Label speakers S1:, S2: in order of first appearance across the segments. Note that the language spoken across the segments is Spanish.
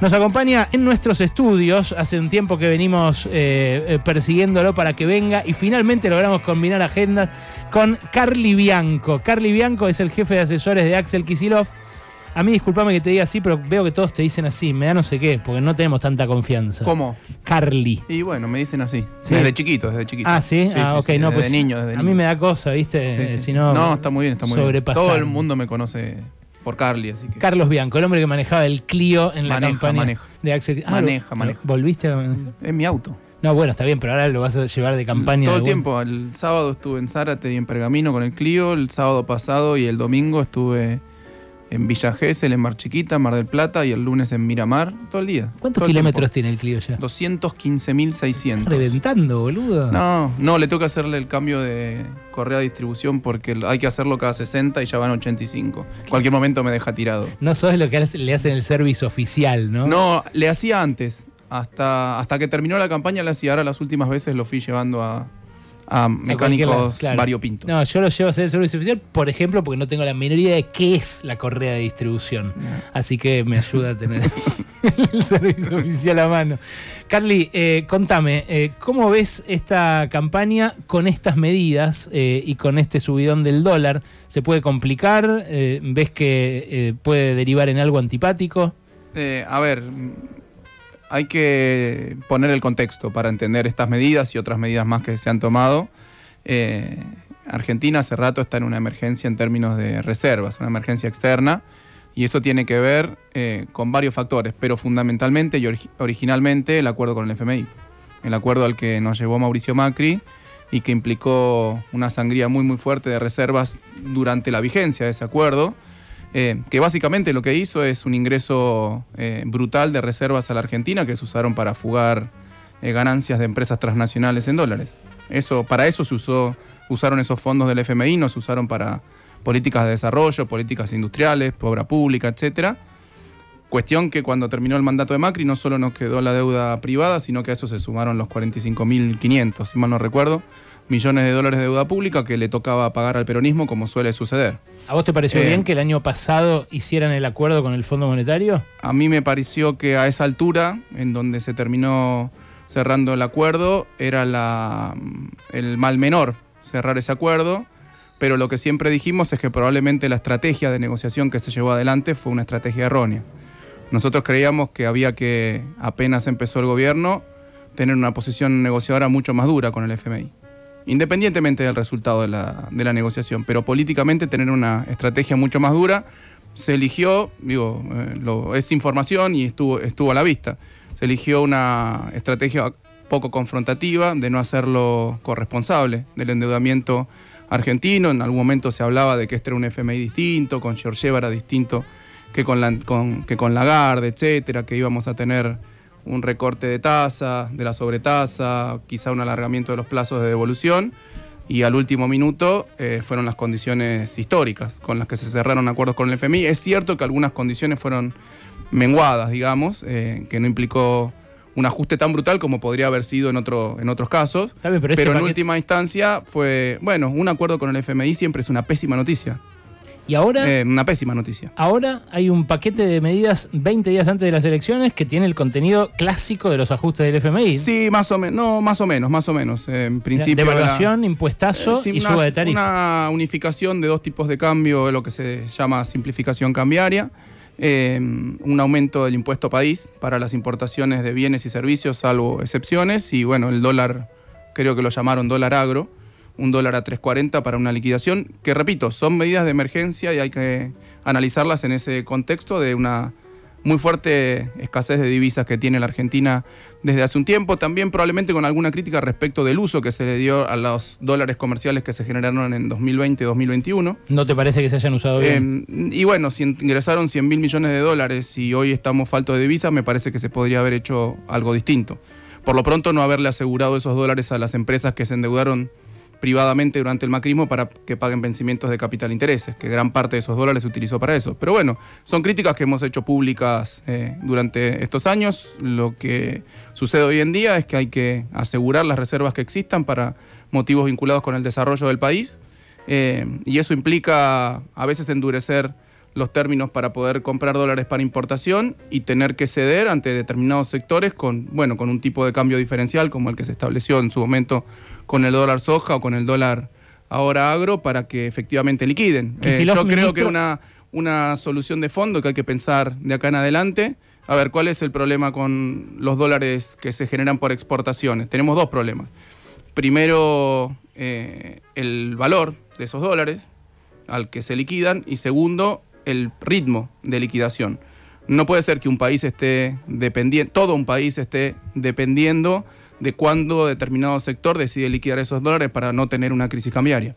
S1: Nos acompaña en nuestros estudios, hace un tiempo que venimos eh, eh, persiguiéndolo para que venga y finalmente logramos combinar agendas con Carly Bianco. Carly Bianco es el jefe de asesores de Axel Kisilov. A mí discúlpame que te diga así, pero veo que todos te dicen así, me da no sé qué, porque no tenemos tanta confianza.
S2: ¿Cómo?
S1: Carly.
S2: Y bueno, me dicen así.
S1: Sí.
S2: Desde chiquito, desde chiquito.
S1: Ah, sí, ah, ok, no,
S2: desde
S1: pues
S2: niño, desde
S1: a
S2: niño.
S1: mí me da cosa, ¿viste? Eh. Si no,
S2: no, está muy bien, está muy bien. Todo el mundo me conoce por Carly, así que.
S1: Carlos Bianco, el hombre que manejaba el Clio en la campaña
S2: maneja.
S1: de Axel. Ah,
S2: Maneja,
S1: ¿lo-
S2: maneja.
S1: ¿Volviste a.?
S2: es mi auto.
S1: No, bueno, está bien, pero ahora lo vas a llevar de campaña.
S2: Todo el tiempo. El sábado estuve en Zárate y en Pergamino con el Clio. El sábado pasado y el domingo estuve en Villa Gesell, en Mar Chiquita, Mar del Plata y el lunes en Miramar. Todo el día.
S1: ¿Cuántos
S2: el
S1: kilómetros
S2: tiempo.
S1: tiene el Clio ya?
S2: 215.600.
S1: Reventando, boludo.
S2: No, no, le toca hacerle el cambio de correa de distribución porque hay que hacerlo cada 60 y ya van 85. En cualquier momento me deja tirado.
S1: No sos lo que le hacen el servicio oficial, ¿no?
S2: No, le hacía antes. Hasta, hasta que terminó la campaña le hacía. Ahora las últimas veces lo fui llevando a, a mecánicos
S1: claro.
S2: variopintos.
S1: No, yo lo llevo a hacer el servicio oficial, por ejemplo, porque no tengo la menor idea de qué es la correa de distribución. Así que me ayuda a tener el servicio oficial a mano. Carly, eh, contame, eh, ¿cómo ves esta campaña con estas medidas eh, y con este subidón del dólar? ¿Se puede complicar? ¿Ves que puede derivar en algo antipático?
S2: Eh, a ver, hay que poner el contexto para entender estas medidas y otras medidas más que se han tomado. Eh, Argentina hace rato está en una emergencia en términos de reservas, una emergencia externa, y eso tiene que ver eh, con varios factores, pero fundamentalmente y ori- originalmente el acuerdo con el FMI, el acuerdo al que nos llevó Mauricio Macri y que implicó una sangría muy muy fuerte de reservas durante la vigencia de ese acuerdo. Eh, que básicamente lo que hizo es un ingreso eh, brutal de reservas a la Argentina que se usaron para fugar eh, ganancias de empresas transnacionales en dólares. Eso, para eso se usó, usaron esos fondos del FMI, no se usaron para políticas de desarrollo, políticas industriales, obra pública, etcétera. Cuestión que cuando terminó el mandato de Macri no solo nos quedó la deuda privada, sino que a eso se sumaron los 45.500, si mal no recuerdo, millones de dólares de deuda pública que le tocaba pagar al peronismo como suele suceder.
S1: ¿A vos te pareció
S2: Eh,
S1: bien que el año pasado hicieran el acuerdo con el Fondo Monetario?
S2: A mí me pareció que a esa altura, en donde se terminó cerrando el acuerdo, era la, el mal menor cerrar ese acuerdo, pero lo que siempre dijimos es que probablemente la estrategia de negociación que se llevó adelante fue una estrategia errónea. Nosotros creíamos que había que, apenas empezó el gobierno, tener una posición negociadora mucho más dura con el FMI, independientemente del resultado de la, de la negociación, pero políticamente tener una estrategia mucho más dura. Se eligió, digo, eh, es información y estuvo, estuvo a la vista, se eligió una estrategia poco confrontativa de no hacerlo corresponsable del endeudamiento argentino. En algún momento se hablaba de que este era un FMI distinto, con Georgieva era distinto que con, la, con, que con Lagarde, etcétera, que íbamos a tener un recorte de tasa, de la sobretasa, quizá un alargamiento de los plazos de devolución. Y al último minuto eh, fueron las condiciones históricas con las que se cerraron acuerdos con el FMI. Es cierto que algunas condiciones fueron menguadas, digamos, eh, que no implicó un ajuste tan brutal como podría haber sido en, otro, en otros casos.
S1: Bien, pero
S2: Pero,
S1: este
S2: en
S1: paquete-
S2: última instancia fue, bueno, un acuerdo con el FMI siempre es una pésima noticia.
S1: Y ahora,
S2: Eh, una pésima noticia.
S1: ahora hay un paquete de medidas 20 días antes de las elecciones que tiene el contenido clásico de los ajustes del FMI.
S2: Sí, más o menos, no, más o menos, más o menos. Eh, en principio.
S1: Devaluación, impuestazo
S2: Eh, sí,
S1: y
S2: una,
S1: suba de tarifa.
S2: Una unificación de dos tipos de cambio, lo que se llama simplificación cambiaria. eh, un aumento del impuesto país para las importaciones de bienes y servicios, salvo excepciones. Y bueno, el dólar, creo que lo llamaron dólar agro, un dólar a 3.40 para una liquidación, que repito, son medidas de emergencia y hay que analizarlas en ese contexto de una muy fuerte escasez de divisas que tiene la Argentina desde hace un tiempo, también probablemente con alguna crítica respecto del uso que se le dio a los dólares comerciales que se generaron en 2020 y 2021.
S1: ¿No te parece que se hayan usado bien?
S2: Eh, y bueno, si ingresaron 100 mil millones de dólares y hoy estamos falto de divisas, me parece que se podría haber hecho algo distinto. Por lo pronto, no haberle asegurado esos dólares a las empresas que se endeudaron privadamente durante el macrismo para que paguen vencimientos de capital intereses, que gran parte de esos dólares se utilizó para eso. Pero bueno, son críticas que hemos hecho públicas eh, durante estos años. Lo que sucede hoy en día es que hay que asegurar las reservas que existan para motivos vinculados con el desarrollo del país eh, y eso implica a veces endurecer los términos para poder comprar dólares para importación y tener que ceder ante determinados sectores con, bueno, con un tipo de cambio diferencial como el que se estableció en su momento con el dólar soja o con el dólar ahora agro para que efectivamente liquiden. Eh, yo creo que una, una solución de fondo que hay que pensar de acá en adelante. A ver, ¿cuál es el problema con los dólares que se generan por exportaciones? Tenemos dos problemas. Primero, eh, el valor de esos dólares al que se liquidan y segundo, el ritmo de liquidación. No puede ser que un país esté dependiendo, todo un país esté dependiendo de cuándo determinado sector decide liquidar esos dólares para no tener una crisis cambiaria.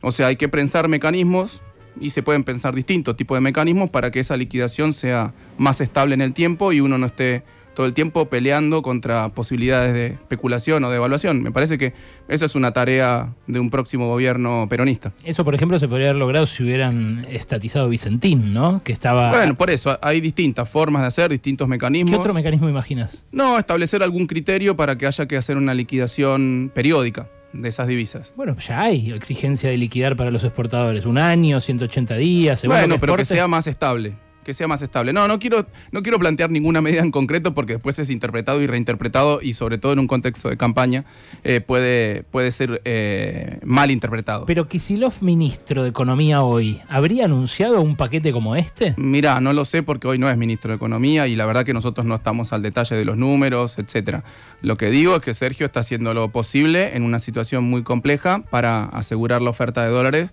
S2: O sea, hay que pensar mecanismos y se pueden pensar distintos tipos de mecanismos para que esa liquidación sea más estable en el tiempo y uno no esté todo el tiempo peleando contra posibilidades de especulación o de evaluación. Me parece que esa es una tarea de un próximo gobierno peronista.
S1: Eso, por ejemplo, se podría haber logrado si hubieran estatizado Vicentín, ¿no? Que estaba.
S2: Bueno, por eso hay distintas formas de hacer, distintos mecanismos.
S1: ¿Qué otro mecanismo imaginas?
S2: No, establecer algún criterio para que haya que hacer una liquidación periódica de esas divisas.
S1: Bueno, ya hay exigencia de liquidar para los exportadores. Un año, 180 días.
S2: Bueno, pero que sea más estable que sea más estable. No, no quiero, no quiero plantear ninguna medida en concreto porque después es interpretado y reinterpretado y sobre todo en un contexto de campaña eh, puede, puede ser eh, mal interpretado.
S1: Pero Kisilov, ministro de Economía hoy, ¿habría anunciado un paquete como este?
S2: Mira, no lo sé porque hoy no es ministro de Economía y la verdad que nosotros no estamos al detalle de los números, etcétera. Lo que digo es que Sergio está haciendo lo posible en una situación muy compleja para asegurar la oferta de dólares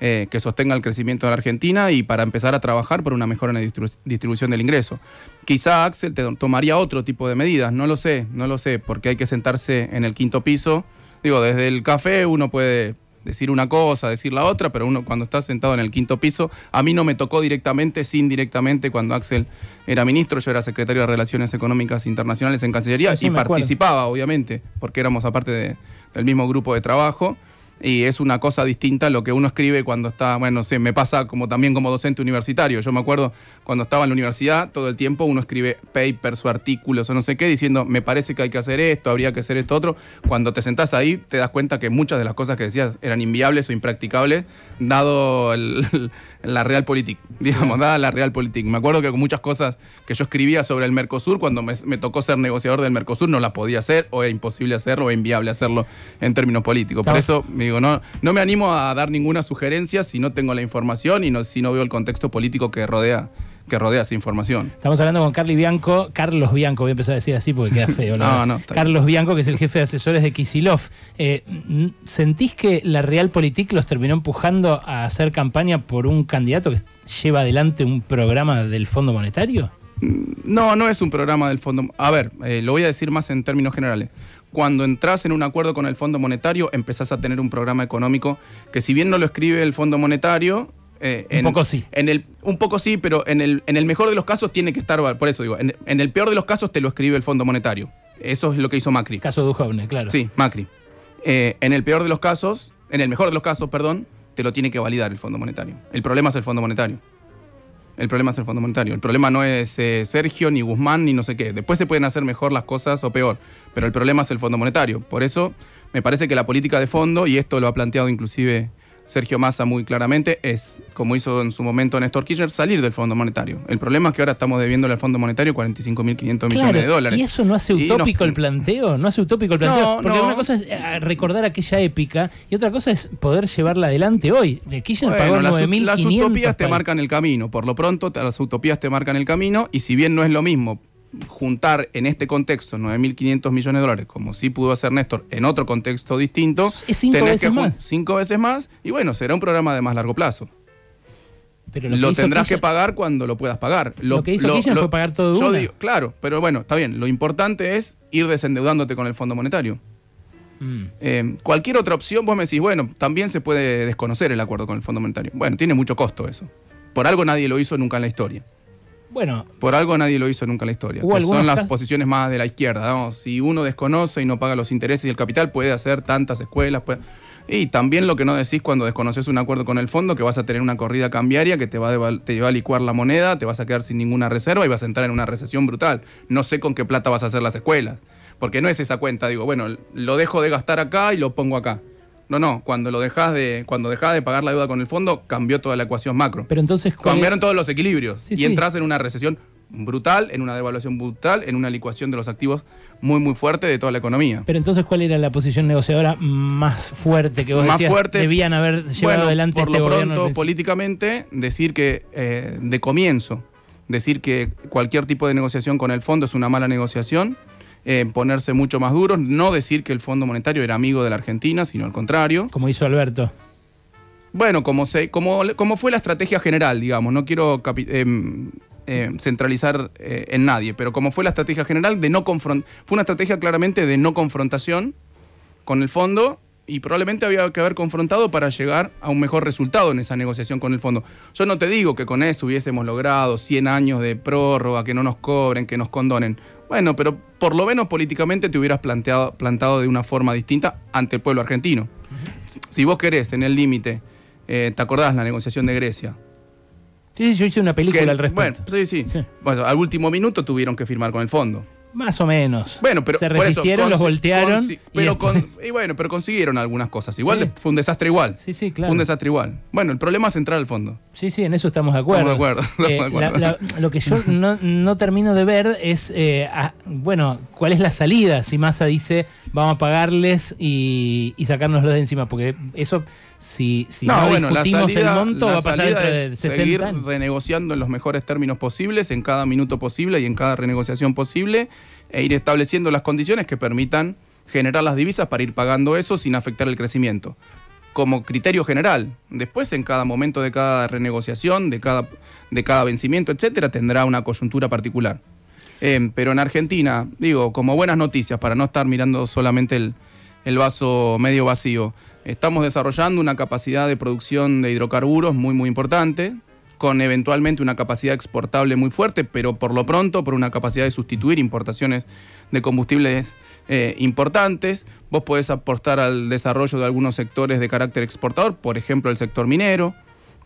S2: eh, que sostenga el crecimiento de la Argentina y para empezar a trabajar por una mejora en la distribución del ingreso. Quizá Axel te tomaría otro tipo de medidas, no lo sé, no lo sé, porque hay que sentarse en el quinto piso. Digo, desde el café uno puede decir una cosa, decir la otra, pero uno cuando está sentado en el quinto piso, a mí no me tocó directamente, sin directamente, cuando Axel era ministro, yo era secretario de Relaciones Económicas Internacionales en Cancillería y participaba, obviamente, porque éramos aparte del mismo grupo de trabajo y es una cosa distinta a lo que uno escribe cuando está, bueno, no sé, me pasa como también como docente universitario. Yo me acuerdo cuando estaba en la universidad, todo el tiempo uno escribe papers o artículos o no sé qué, diciendo, me parece que hay que hacer esto, habría que hacer esto otro. Cuando te sentás ahí, te das cuenta que muchas de las cosas que decías eran inviables o impracticables, dado la realpolitik, digamos, dada la realpolitik. Me acuerdo que muchas cosas que yo escribía sobre el Mercosur, cuando me, tocó ser negociador del Mercosur, no las podía hacer, o era imposible hacerlo, o inviable hacerlo en términos políticos. Por eso, digo, no, no me animo a dar ninguna sugerencia si no tengo la información y no, si no veo el contexto político que rodea que rodea esa información.
S1: Estamos hablando con Carly Bianco, Carlos Bianco, voy a empezar a decir así porque queda feo. no, no, Carlos Bianco, que es el jefe de asesores de Kisilov. Eh, ¿Sentís que la Realpolitik los terminó empujando a hacer campaña por un candidato que lleva adelante un programa del Fondo Monetario?
S2: Mm, no, no es un programa del Fondo. A ver, eh, lo voy a decir más en términos generales cuando entras en un acuerdo con el Fondo Monetario, empezás a tener un programa económico que si bien no lo escribe el Fondo Monetario...
S1: Eh, un poco sí.
S2: En el, un poco sí, pero en el, en el mejor de los casos tiene que estar, por eso digo, en, el peor de los casos te lo escribe el Fondo Monetario. Eso es lo que hizo Macri.
S1: Caso Duhovne, claro.
S2: Sí, Macri. Eh, en el peor de los casos, en el mejor de los casos, perdón, te lo tiene que validar el Fondo Monetario. El problema es el Fondo Monetario. El problema es el Fondo Monetario. El problema no es eh, Sergio, ni Guzmán, ni no sé qué. Después se pueden hacer mejor las cosas o peor, pero el problema es el Fondo Monetario. Por eso me parece que la política de fondo, y esto lo ha planteado inclusive Sergio Massa muy claramente es, como hizo en su momento Néstor Kirchner, salir del Fondo Monetario. El problema es que ahora estamos debiéndole al Fondo Monetario 45.500 millones de dólares.
S1: ¿Y eso no hace utópico el planteo? ¿No hace utópico el planteo? Porque una cosa es eh, recordar aquella épica y otra cosa es poder llevarla adelante hoy. Kirchner pagó 9.500.
S2: Las utopías te marcan el camino. Por lo pronto, las utopías te marcan el camino y si bien no es lo mismo juntar en este contexto 9.500 millones de dólares, como sí pudo hacer Néstor en otro contexto distinto,
S1: es cinco veces más.
S2: Cinco veces más, y bueno, será un programa de más largo plazo. Pero lo, tendrás que pagar cuando lo puedas pagar.
S1: Lo, que hizo Kirchner fue pagar todo
S2: yo Digo, claro, pero bueno, está bien. Lo importante es ir desendeudándote con el Fondo Monetario. Mm. Eh, cualquier otra opción, vos me decís, bueno, también se puede desconocer el acuerdo con el Fondo Monetario. Bueno, tiene mucho costo eso. Por algo nadie lo hizo nunca en la historia.
S1: Bueno.
S2: Por algo nadie lo hizo nunca en la historia. son las posiciones más de la izquierda. Si uno desconoce y no paga los intereses y el capital, puede hacer tantas escuelas. Y también lo que no decís cuando desconoces un acuerdo con el fondo, que vas a tener una corrida cambiaria que te va, a te va a licuar la moneda, te vas a quedar sin ninguna reserva y vas a entrar en una recesión brutal. No sé con qué plata vas a hacer las escuelas. Porque no es esa cuenta, digo, bueno, lo dejo de gastar acá y lo pongo acá. No, no, cuando lo dejas de, cuando dejás de pagar la deuda con el fondo, cambió toda la ecuación macro.
S1: Pero entonces, ¿cuál
S2: Cambiaron
S1: es-
S2: todos los equilibrios.
S1: Sí,
S2: y
S1: sí.
S2: entras en una recesión brutal, en una devaluación brutal, en una licuación de los activos muy, muy fuerte de toda la economía.
S1: Pero entonces, ¿cuál era la posición negociadora más fuerte que vos
S2: Más
S1: decías
S2: fuerte.
S1: debían haber llevado
S2: Bueno,
S1: adelante
S2: por
S1: este
S2: lo
S1: gobierno?
S2: pronto, políticamente, decir que eh, de comienzo, decir que cualquier tipo de negociación con el fondo es una mala negociación, eh, ponerse mucho más duros, no decir que el Fondo Monetario era amigo de la Argentina, sino al contrario.
S1: Como hizo Alberto.
S2: Bueno, como, se, como, como fue la estrategia general, digamos, no quiero em, eh, centralizar eh, en nadie, pero como fue la estrategia general de no confron- fue una estrategia claramente de no confrontación con el fondo y probablemente había que haber confrontado para llegar a un mejor resultado en esa negociación con el fondo. Yo no te digo que con eso hubiésemos logrado 100 años de prórroga, que no nos cobren, que nos condonen. Bueno, pero por lo menos políticamente te hubieras planteado, plantado de una forma distinta ante el pueblo argentino. Si vos querés, en el límite, eh, ¿te acordás la negociación de Grecia?
S1: Sí, sí, yo hice una película
S2: Que-
S1: al respecto.
S2: Bueno, sí, sí,
S1: Sí.
S2: Bueno, al último minuto tuvieron que firmar con el fondo.
S1: Más o menos.
S2: Bueno, pero
S1: Se
S2: por eso,
S1: resistieron, los voltearon. y
S2: pero
S1: después-
S2: con- y bueno, pero consiguieron algunas cosas. Igual
S1: Sí.
S2: fue un desastre igual.
S1: Sí, sí, claro.
S2: Fue un desastre igual. Bueno, el problema es entrar al fondo.
S1: Sí, sí, en eso estamos de acuerdo.
S2: Estamos de acuerdo, estamos
S1: Eh,
S2: de acuerdo.
S1: la- la- lo que yo no, no termino de ver es, eh, ah, bueno, cuál es la salida si Massa dice vamos a pagarles y, y sacárnoslos de encima, porque eso, si, si no, discutimos el monto, va a pasar
S2: salida
S1: dentro de 60
S2: seguir
S1: años.
S2: renegociando en los mejores términos posibles, en cada minuto posible y en cada renegociación posible, e ir estableciendo las condiciones que permitan generar las divisas para ir pagando eso sin afectar el crecimiento. Como criterio general. Después, en cada momento de cada renegociación, de cada, de cada vencimiento, etcétera, tendrá una coyuntura particular. Eh, pero en Argentina, digo, como buenas noticias, para no estar mirando solamente el, el vaso medio vacío, estamos desarrollando una capacidad de producción de hidrocarburos muy, muy importante, con eventualmente una capacidad exportable muy fuerte, pero por lo pronto por una capacidad de sustituir importaciones de combustibles eh, importantes. Vos podés aportar al desarrollo de algunos sectores de carácter exportador, por ejemplo el sector minero,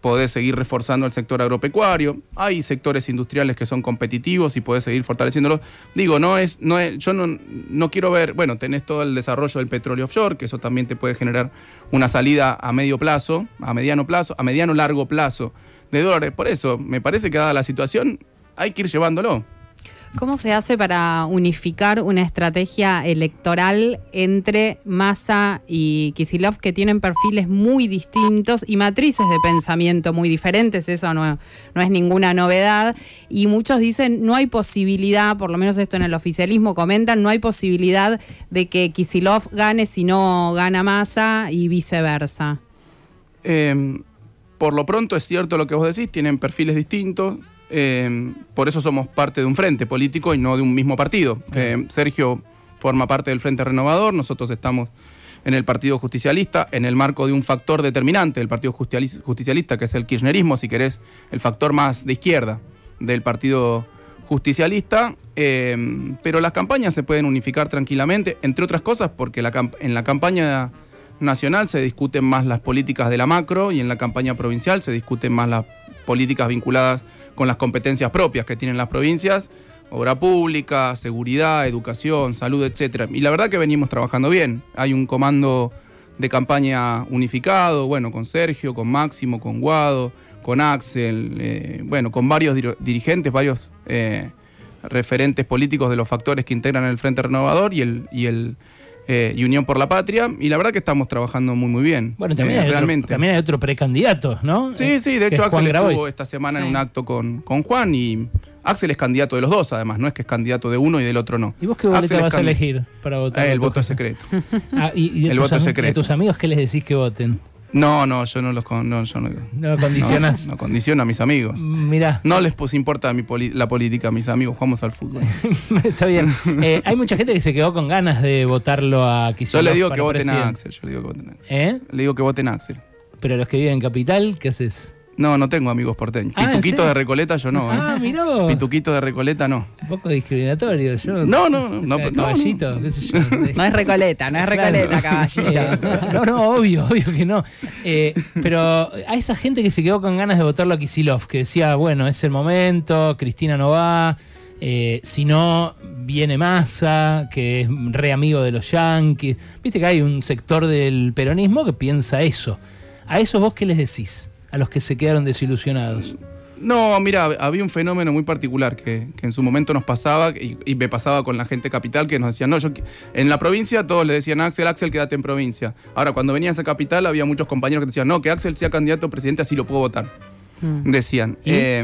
S2: podés seguir reforzando el sector agropecuario, hay sectores industriales que son competitivos y podés seguir fortaleciéndolos. Digo, no es, no es, yo no, no quiero ver, bueno, tenés todo el desarrollo del petróleo offshore, que eso también te puede generar una salida a medio plazo, a mediano plazo, a mediano largo plazo de dólares. Por eso, me parece que dada la situación, hay que ir llevándolo.
S3: ¿Cómo se hace para unificar una estrategia electoral entre Massa y Kisilov que tienen perfiles muy distintos y matrices de pensamiento muy diferentes? Eso no, no es ninguna novedad. Y muchos dicen no hay posibilidad, por lo menos esto en el oficialismo comentan, no hay posibilidad de que Kisilov gane si no gana Massa y viceversa.
S2: Eh, por lo pronto es cierto lo que vos decís, tienen perfiles distintos, eh, por eso somos parte de un frente político y no de un mismo partido. Eh, Sergio forma parte del Frente Renovador, nosotros estamos en el Partido Justicialista, en el marco de un factor determinante del Partido Justicialista, que es el kirchnerismo, si querés, el factor más de izquierda del Partido Justicialista, eh, pero las campañas se pueden unificar tranquilamente, entre otras cosas porque la en la campaña nacional se discuten más las políticas de la macro y en la campaña provincial se discuten más las políticas vinculadas con las competencias propias que tienen las provincias, obra pública, seguridad, educación, salud, etcétera. Y la verdad que venimos trabajando bien. Hay un comando de campaña unificado, bueno, con Sergio, con Máximo, con Guado, con Axel, eh, bueno, con varios dir- dirigentes, varios eh, referentes políticos de los factores que integran el Frente Renovador y el eh, y Unión por la Patria. Y la verdad que estamos trabajando muy, muy bien.
S1: Bueno, también,
S2: eh,
S1: hay otro,
S2: realmente.
S1: también hay otro precandidato, ¿no?
S2: Sí,
S1: Eh,
S2: sí, de hecho
S1: es
S2: Axel estuvo esta semana en un acto con, con Juan y Axel es candidato de los dos, además, no es que es candidato de uno y del otro no.
S1: ¿Y vos qué boleta
S2: Axel
S1: vas a elegir para votar?
S2: Eh, el voto es secreto.
S1: Ah, y, y de
S2: El
S1: tus
S2: voto es secreto.
S1: ¿y a tus amigos qué les decís que voten?
S2: No, no, yo no los con- no, yo no,
S1: No lo condicionás.
S2: No, no condiciono a mis amigos.
S1: Mirá,
S2: No les pues, importa mi poli- la política mis amigos, jugamos al fútbol.
S1: está bien. Eh, hay mucha gente que se quedó con ganas de votarlo a
S2: Yo
S1: Kicillof
S2: le digo que voten a. Axel, yo le digo que voten a Axel.
S1: ¿Eh?
S2: Le digo que voten a Axel.
S1: Pero los que viven en Capital, ¿qué haces?
S2: No, no tengo amigos porteños.
S1: Ah, ¿en
S2: Pituquito de Recoleta yo no, ¿eh?
S1: Ah, mirá vos.
S2: Pituquito de Recoleta no.
S1: Un poco discriminatorio. Yo,
S2: No, no, no, no, no, no.
S1: caballito, qué sé yo.
S3: No es Recoleta, no es Recoleta, caballito.
S1: Eh, no, no, obvio, obvio que no. Eh, pero a esa gente que se quedó con ganas de votarlo a Kisilov, que decía, bueno, es el momento, Cristina no va, eh, si no, viene Massa, que es re amigo de los yanquis. Viste que hay un sector del peronismo que piensa eso. ¿A esos vos qué les decís? A los que se quedaron desilusionados.
S2: No, mira, había un fenómeno muy particular que, que en su momento nos pasaba y, y, me pasaba con la gente capital que nos decían, no, yo en la provincia todos le decían, Axel, Axel, quédate en provincia. Ahora, cuando venías a capital había muchos compañeros que decían, no, que Axel sea candidato a presidente, así lo puedo votar. Mm. Decían. Eh,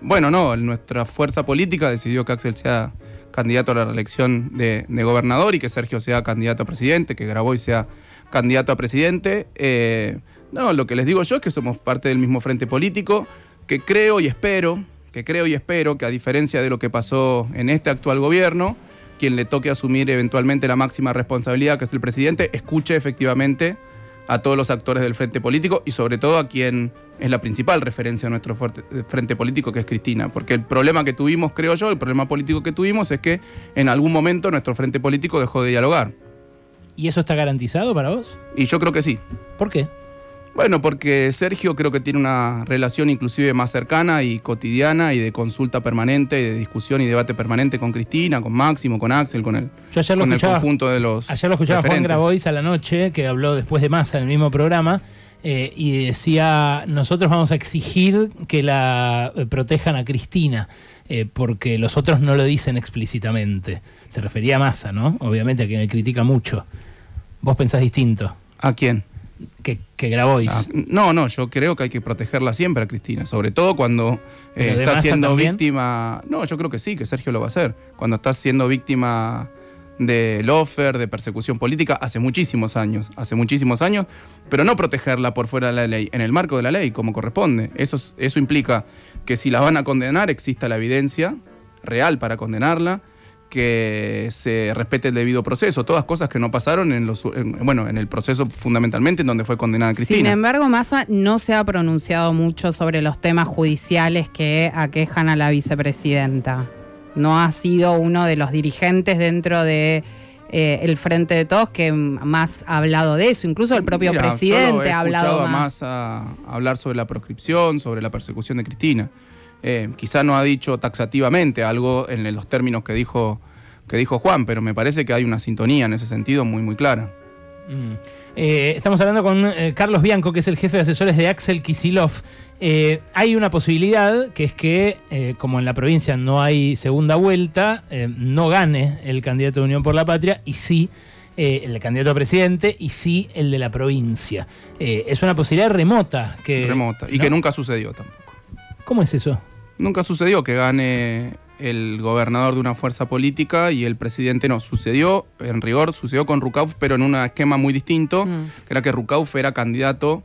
S2: bueno, no, nuestra fuerza política decidió que Axel sea candidato a la reelección de, de, gobernador y que Sergio sea candidato a presidente, que Graboy sea candidato a presidente. Eh, no, lo que les digo yo es que somos parte del mismo frente político que creo y espero, que creo y espero que a diferencia de lo que pasó en este actual gobierno, quien le toque asumir eventualmente la máxima responsabilidad, que es el presidente, escuche efectivamente a todos los actores del frente político y sobre todo a quien es la principal referencia de nuestro frente político, que es Cristina. Porque el problema que tuvimos, creo yo, el problema político que tuvimos es que en algún momento nuestro frente político dejó de dialogar.
S1: ¿Y eso está garantizado para vos?
S2: Y yo creo que sí.
S1: ¿Por qué?
S2: Bueno, porque Sergio creo que tiene una relación inclusive más cercana y cotidiana y de consulta permanente, y de discusión y debate permanente con Cristina, con Máximo, con Axel, con el,
S1: Yo ayer lo
S2: con
S1: escuchaba,
S2: el conjunto de los.
S1: Ayer lo escuchaba Juan Grabois a la noche, que habló después de Massa en el mismo programa, eh, y decía: Nosotros vamos a exigir que la eh, protejan a Cristina. Eh, porque los otros no lo dicen explícitamente. Se refería a Massa, ¿no? Obviamente a quien le critica mucho. ¿Vos pensás distinto?
S2: ¿A quién?
S1: Que, que Grabois.
S2: Ah, no, no, yo creo que hay que protegerla siempre a Cristina, sobre todo cuando eh, está siendo
S1: también?
S2: víctima. No, yo creo que sí, que Sergio lo va a hacer. Cuando está siendo víctima de lofer, de persecución política, hace muchísimos años, hace muchísimos años, pero no protegerla por fuera de la ley, en el marco de la ley, como corresponde. Eso, eso implica que si la van a condenar, exista la evidencia real para condenarla, que se respete el debido proceso, todas cosas que no pasaron en los en, bueno, en el proceso fundamentalmente en donde fue condenada Cristina.
S3: Sin embargo, Massa no se ha pronunciado mucho sobre los temas judiciales que aquejan a la vicepresidenta. No ha sido uno de los dirigentes dentro de eh, el Frente de Todos que más ha hablado de eso. Incluso el propio
S2: Mira,
S3: presidente
S2: yo lo he
S3: ha hablado
S2: a
S3: más.
S2: Massa hablar sobre la proscripción, sobre la persecución de Cristina. Eh, quizá no ha dicho taxativamente algo en los términos que dijo, que dijo Juan, pero me parece que hay una sintonía en ese sentido muy, muy clara.
S1: Mm. Eh, estamos hablando con eh, Carlos Bianco, que es el jefe de asesores de Axel Kisilov. Eh, hay una posibilidad que es que, como en la provincia no hay segunda vuelta, no gane el candidato de Unión por la Patria y sí el candidato a presidente y sí el de la provincia. Es una posibilidad remota. Que,
S2: Remota. Y
S1: ¿no?
S2: que nunca sucedió tampoco.
S1: ¿Cómo es eso?
S2: Nunca sucedió que gane el gobernador de una fuerza política y el presidente no. Sucedió, en rigor, sucedió con Rucauf, pero en un esquema muy distinto,
S3: Mm.
S2: que era que Rucauf era candidato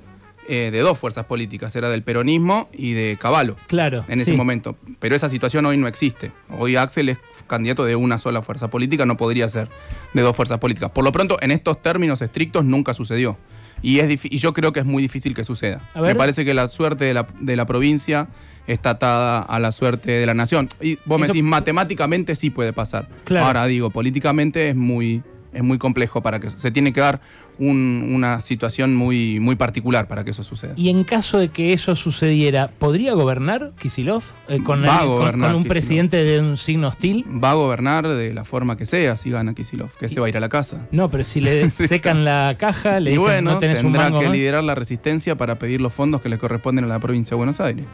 S2: eh, de dos fuerzas políticas, era del peronismo y de Caballo
S1: Claro.
S2: en ese
S1: sí.
S2: momento. Pero esa situación hoy no existe. Hoy Axel es candidato de una sola fuerza política, no podría ser de dos fuerzas políticas. Por lo pronto, en estos términos estrictos nunca sucedió. Y, es y yo creo que es muy difícil que suceda. Me parece que la suerte de la, de la provincia está atada a la suerte de la nación. Y vos me decís, matemáticamente sí puede pasar.
S1: Claro.
S2: Ahora digo, políticamente es muy, es muy complejo para que eso. Se tiene que dar un- una situación muy, muy particular para que eso suceda.
S1: Y en caso de que eso sucediera, ¿podría gobernar Kisilov? Eh, con, el-
S2: gobernar
S1: un
S2: Kicillof.
S1: presidente de un signo hostil.
S2: Va a gobernar de la forma que sea si gana Kisilov, que se va a ir a la casa.
S1: No, pero si le secan la caja, le
S2: y
S1: dicen
S2: bueno,
S1: no tenés un
S2: tendrá
S1: mango
S2: que
S1: más",
S2: liderar la resistencia para pedir los fondos que le corresponden a la provincia de Buenos Aires.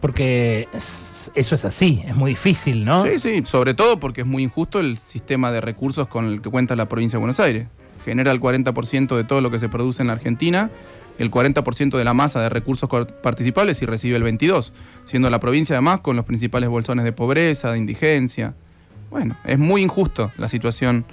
S1: Porque es- eso es así, es muy difícil, ¿no?
S2: Sí, sí, sobre todo porque es muy injusto el sistema de recursos con el que cuenta la provincia de Buenos Aires. Genera el 40% de todo lo que se produce en la Argentina, el 40% de la masa de recursos participables y recibe el 22%, siendo la provincia además con los principales bolsones de pobreza, de indigencia. Bueno, es muy injusto la situación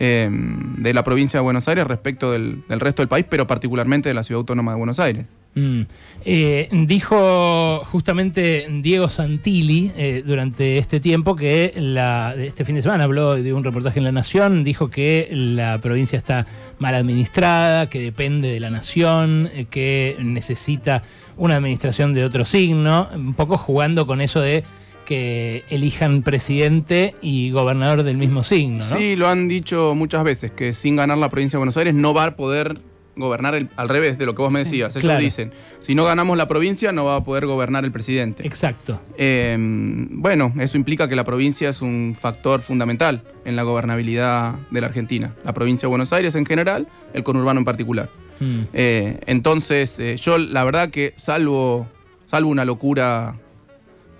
S2: eh, de la provincia de Buenos Aires respecto del resto del país, pero particularmente de la ciudad autónoma de Buenos Aires.
S1: Mm. Eh, dijo justamente Diego Santilli eh, durante este tiempo que la, este fin de semana habló de un reportaje en La Nación, dijo que la provincia está mal administrada, que depende de la nación, eh, que necesita una administración de otro signo, un poco jugando con eso de que elijan presidente y gobernador del mismo signo, ¿no?
S2: Sí, lo han dicho muchas veces, que sin ganar la provincia de Buenos Aires no va a poder gobernar el- al revés de lo que vos me decías. Ellos
S1: claro.
S2: dicen, si no ganamos la provincia no va a poder gobernar el presidente.
S1: Exacto.
S2: Eh, bueno, eso implica que la provincia es un factor fundamental en la gobernabilidad de la Argentina. La provincia de Buenos Aires en general, el conurbano en particular.
S1: Mm.
S2: Eh, entonces, eh, yo la verdad que salvo, salvo una locura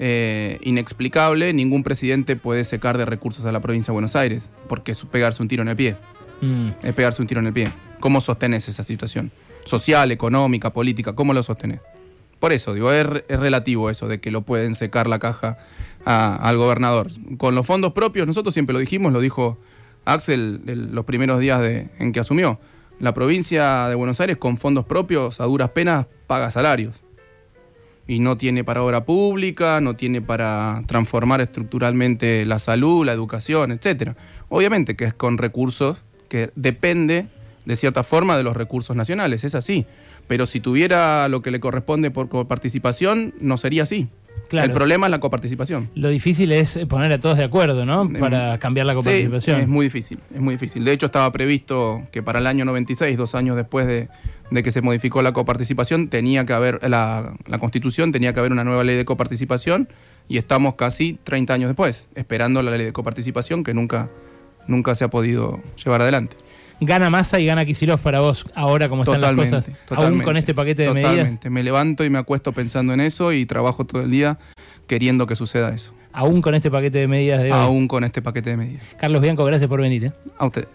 S2: eh, inexplicable, ningún presidente puede secar de recursos a la provincia de Buenos Aires, porque es pegarse un tiro en el pie.
S1: Mm.
S2: Es pegarse un tiro en el pie. ¿Cómo sostenés esa situación? Social, económica, política, ¿cómo lo sostenés? Por eso, digo, es, relativo eso de que lo pueden secar la caja al gobernador. Con los fondos propios, nosotros siempre lo dijimos, lo dijo Axel el- los primeros días de- en que asumió. La provincia de Buenos Aires con fondos propios, a duras penas, paga salarios. Y no tiene para obra pública, no tiene para transformar estructuralmente la salud, la educación, etc. Obviamente que es con recursos que depende de cierta forma de los recursos nacionales, es así. Pero si tuviera lo que le corresponde por coparticipación, no sería así.
S1: Claro.
S2: El problema es la coparticipación.
S1: Lo difícil es poner a todos de acuerdo, ¿no? Para cambiar la
S2: Sí,
S1: coparticipación.
S2: es muy difícil, es muy difícil. De hecho, estaba previsto que para el año 96, dos años después de, de que se modificó la coparticipación, tenía que haber, la, la constitución tenía que haber una nueva ley de coparticipación y estamos casi 30 años después, esperando la ley de coparticipación que nunca, nunca se ha podido llevar adelante.
S1: Gana Massa y gana Kisilov para vos ahora como están las
S2: Totalmente,
S1: cosas. Aún
S2: totalmente.
S1: con este paquete de medidas.
S2: Totalmente. Me levanto y me acuesto pensando en eso y trabajo todo el día queriendo que suceda eso.
S1: Aún con este paquete de medidas de hoy.
S2: Aún con este paquete de medidas.
S1: Carlos Bianco, gracias por venir. ¿eh?
S2: A ustedes.